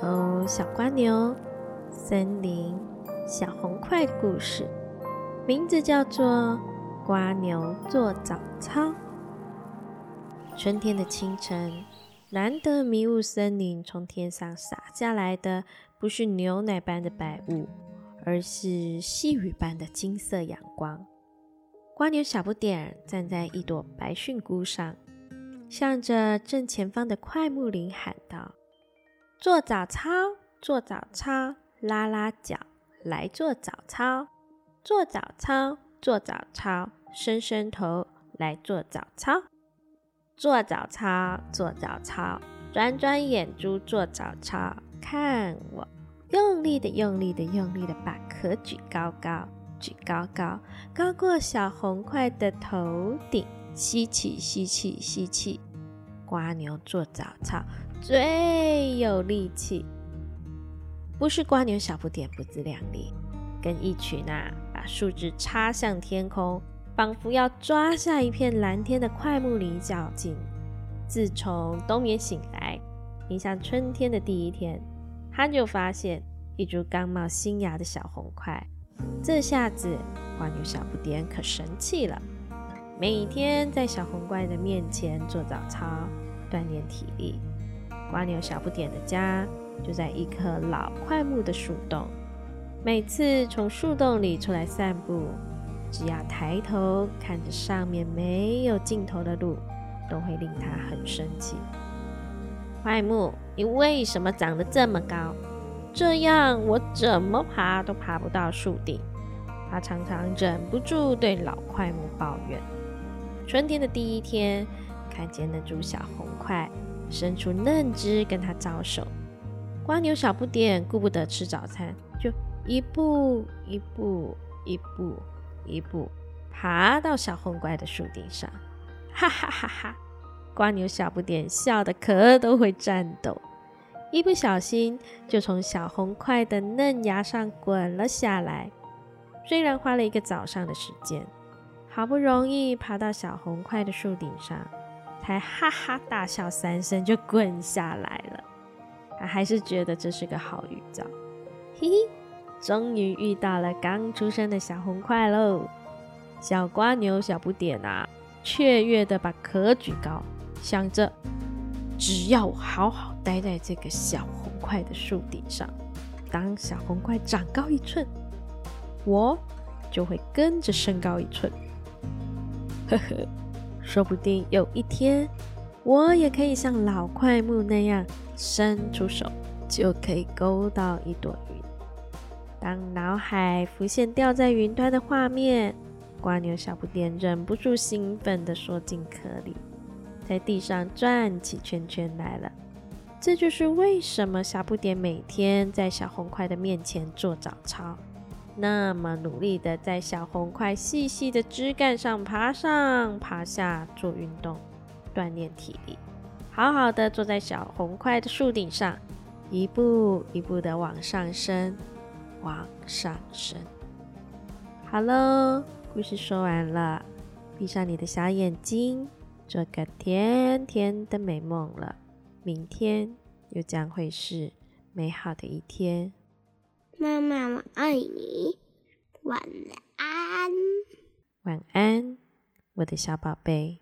哦，小瓜牛，森林小红块的故事，名字叫做《瓜牛做早操》。春天的清晨，难得迷雾森林从天上洒下来的，不是牛奶般的白雾，而是细雨般的金色阳光。瓜牛小不点站在一朵白蕈菇上，向着正前方的快木林喊道。做早操，做早操，拉拉脚，来做早操。做早操，做早操，伸伸头，来做早操。做早操，做早操，转转眼珠做早操。看我，用力的，用力的，用力的，把壳举高高，举高高，高过小红块的头顶。吸气，吸气，吸气。瓜牛做早操。最有力气，不是瓜牛小不点不自量力，跟一群啊把树枝插向天空，仿佛要抓下一片蓝天的快木林较劲。自从冬眠醒来，迎向春天的第一天，他就发现一株刚冒新芽的小红块。这下子瓜牛小不点可神气了，每天在小红怪的面前做早操，锻炼体力。瓜牛小不点的家就在一棵老块木的树洞。每次从树洞里出来散步，只要抬头看着上面没有尽头的路，都会令他很生气。块木，你为什么长得这么高？这样我怎么爬都爬不到树顶。他常常忍不住对老块木抱怨。春天的第一天，看见那株小红块。伸出嫩枝跟他招手，瓜牛小不点顾不得吃早餐，就一步一步一步一步爬到小红怪的树顶上，哈哈哈哈！瓜牛小不点笑得壳都会颤抖，一不小心就从小红块的嫩芽上滚了下来。虽然花了一个早上的时间，好不容易爬到小红块的树顶上。才哈哈大笑三声就滚下来了，他还是觉得这是个好预兆，嘿嘿，终于遇到了刚出生的小红块喽！小瓜牛小不点啊，雀跃的把壳举高，想着只要我好好待在这个小红块的树顶上，当小红块长高一寸，我就会跟着升高一寸，呵呵。说不定有一天，我也可以像老块木那样伸出手，就可以勾到一朵云。当脑海浮现掉在云端的画面，瓜牛小不点忍不住兴奋地缩进壳里，在地上转起圈圈来了。这就是为什么小不点每天在小红块的面前做早操。那么努力的在小红块细细的枝干上爬上爬下做运动，锻炼体力，好好的坐在小红块的树顶上，一步一步的往上升，往上升。好喽，故事说完了，闭上你的小眼睛，做个甜甜的美梦了。明天又将会是美好的一天。妈妈，我爱你，晚安。晚安，我的小宝贝。